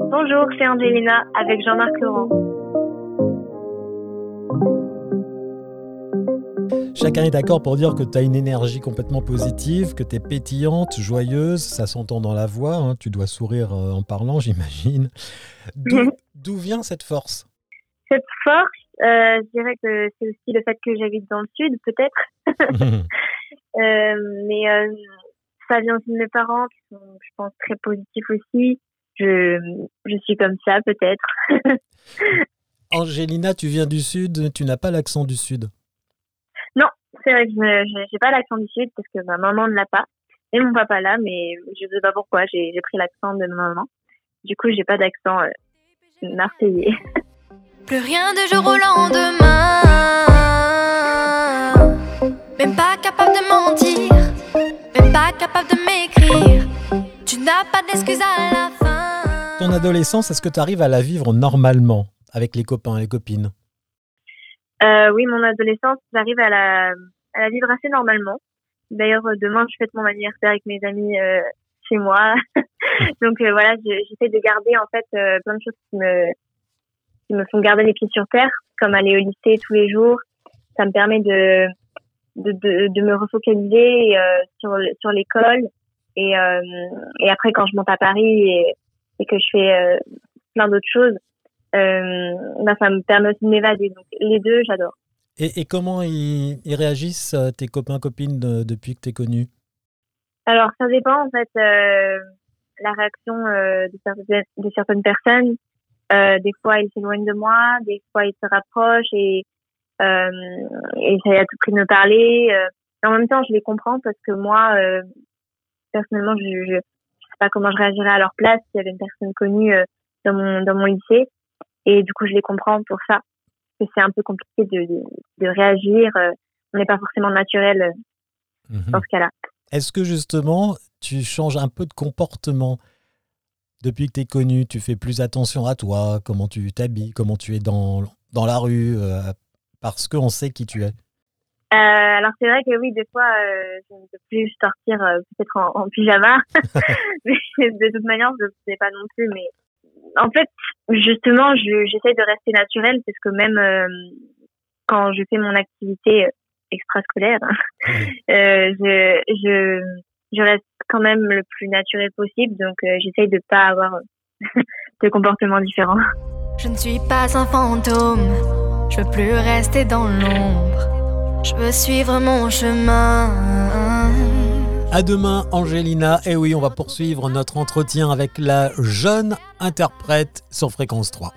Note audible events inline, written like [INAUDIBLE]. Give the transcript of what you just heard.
Bonjour, c'est Angelina avec Jean-Marc Laurent. Chacun est d'accord pour dire que tu as une énergie complètement positive, que tu es pétillante, joyeuse, ça s'entend dans la voix, hein. tu dois sourire euh, en parlant, [LAUGHS] j'imagine. D'où vient cette force? Cette force, euh, je dirais que c'est aussi le fait que j'habite dans le sud, peut-être. [LAUGHS] Euh, mais ça vient aussi de mes parents, qui sont, je pense, très positifs aussi. Je, je suis comme ça, peut-être. [LAUGHS] Angélina, tu viens du sud, tu n'as pas l'accent du sud c'est vrai que je n'ai pas l'accent du sud parce que ma maman ne l'a pas et mon papa l'a, mais je ne sais pas pourquoi. J'ai pris l'accent de ma maman. Du coup, j'ai pas d'accent euh, marseillais. [LAUGHS] Plus rien de jour au lendemain. Même pas capable de mentir. Même pas capable de m'écrire. Tu n'as pas d'excuse à la fin. Ton adolescence, est-ce que tu arrives à la vivre normalement avec les copains et les copines? Euh, oui, mon adolescence, j'arrive à la, vivre assez normalement. D'ailleurs, euh, demain, je fête mon anniversaire avec mes amis euh, chez moi. [LAUGHS] Donc voilà, j'essaie de garder en fait plein de choses qui me, qui me font garder les pieds sur terre, comme aller au lycée tous les jours. Ça me permet de, de, de, me refocaliser sur, sur l'école. Et, et après, quand je monte à Paris que je fais plein d'autres choses, euh, bah, ça me permet aussi de m'évader. Donc les deux, j'adore. Et, et, comment ils, ils, réagissent, euh, tes copains, copines, depuis que tu es connue? Alors, ça dépend, en fait, euh, la réaction euh, de, certaines, de, certaines, personnes. Euh, des fois, ils s'éloignent de moi, des fois, ils se rapprochent et, euh, et essayent à tout prix de me parler. en même temps, je les comprends parce que moi, personnellement, je sais pas comment je réagirais à leur place s'il y avait une personne connue dans, mon, dans mon lycée. Et du coup, je les comprends pour ça. Que c'est un peu compliqué de, de, réagir. Euh, on n'est pas forcément naturel euh, mhm. dans ce cas-là. Est-ce que justement, tu changes un peu de comportement depuis que tu es connu? Tu fais plus attention à toi, comment tu t'habilles, comment tu es dans, dans la rue, euh, parce qu'on sait qui tu es? Alors c'est vrai que oui, des fois, je ne peux plus sortir peut-être en, en, pyjama, [LAUGHS] mais de toute manière, je ne sais pas non plus. Mais en fait, justement, j'essaie de rester naturelle parce que même euh, quand je fais mon activité extrascolaire, euh, je, je, je reste quand même le plus naturel possible. Donc, euh, j'essaie de pas avoir [LAUGHS] de comportements différents. Je ne suis pas un fantôme. Je veux plus rester dans l'ombre. Je veux suivre mon chemin. À demain, Angelina. Et oui, on va poursuivre notre entretien avec la jeune interprète sur Fréquence 3.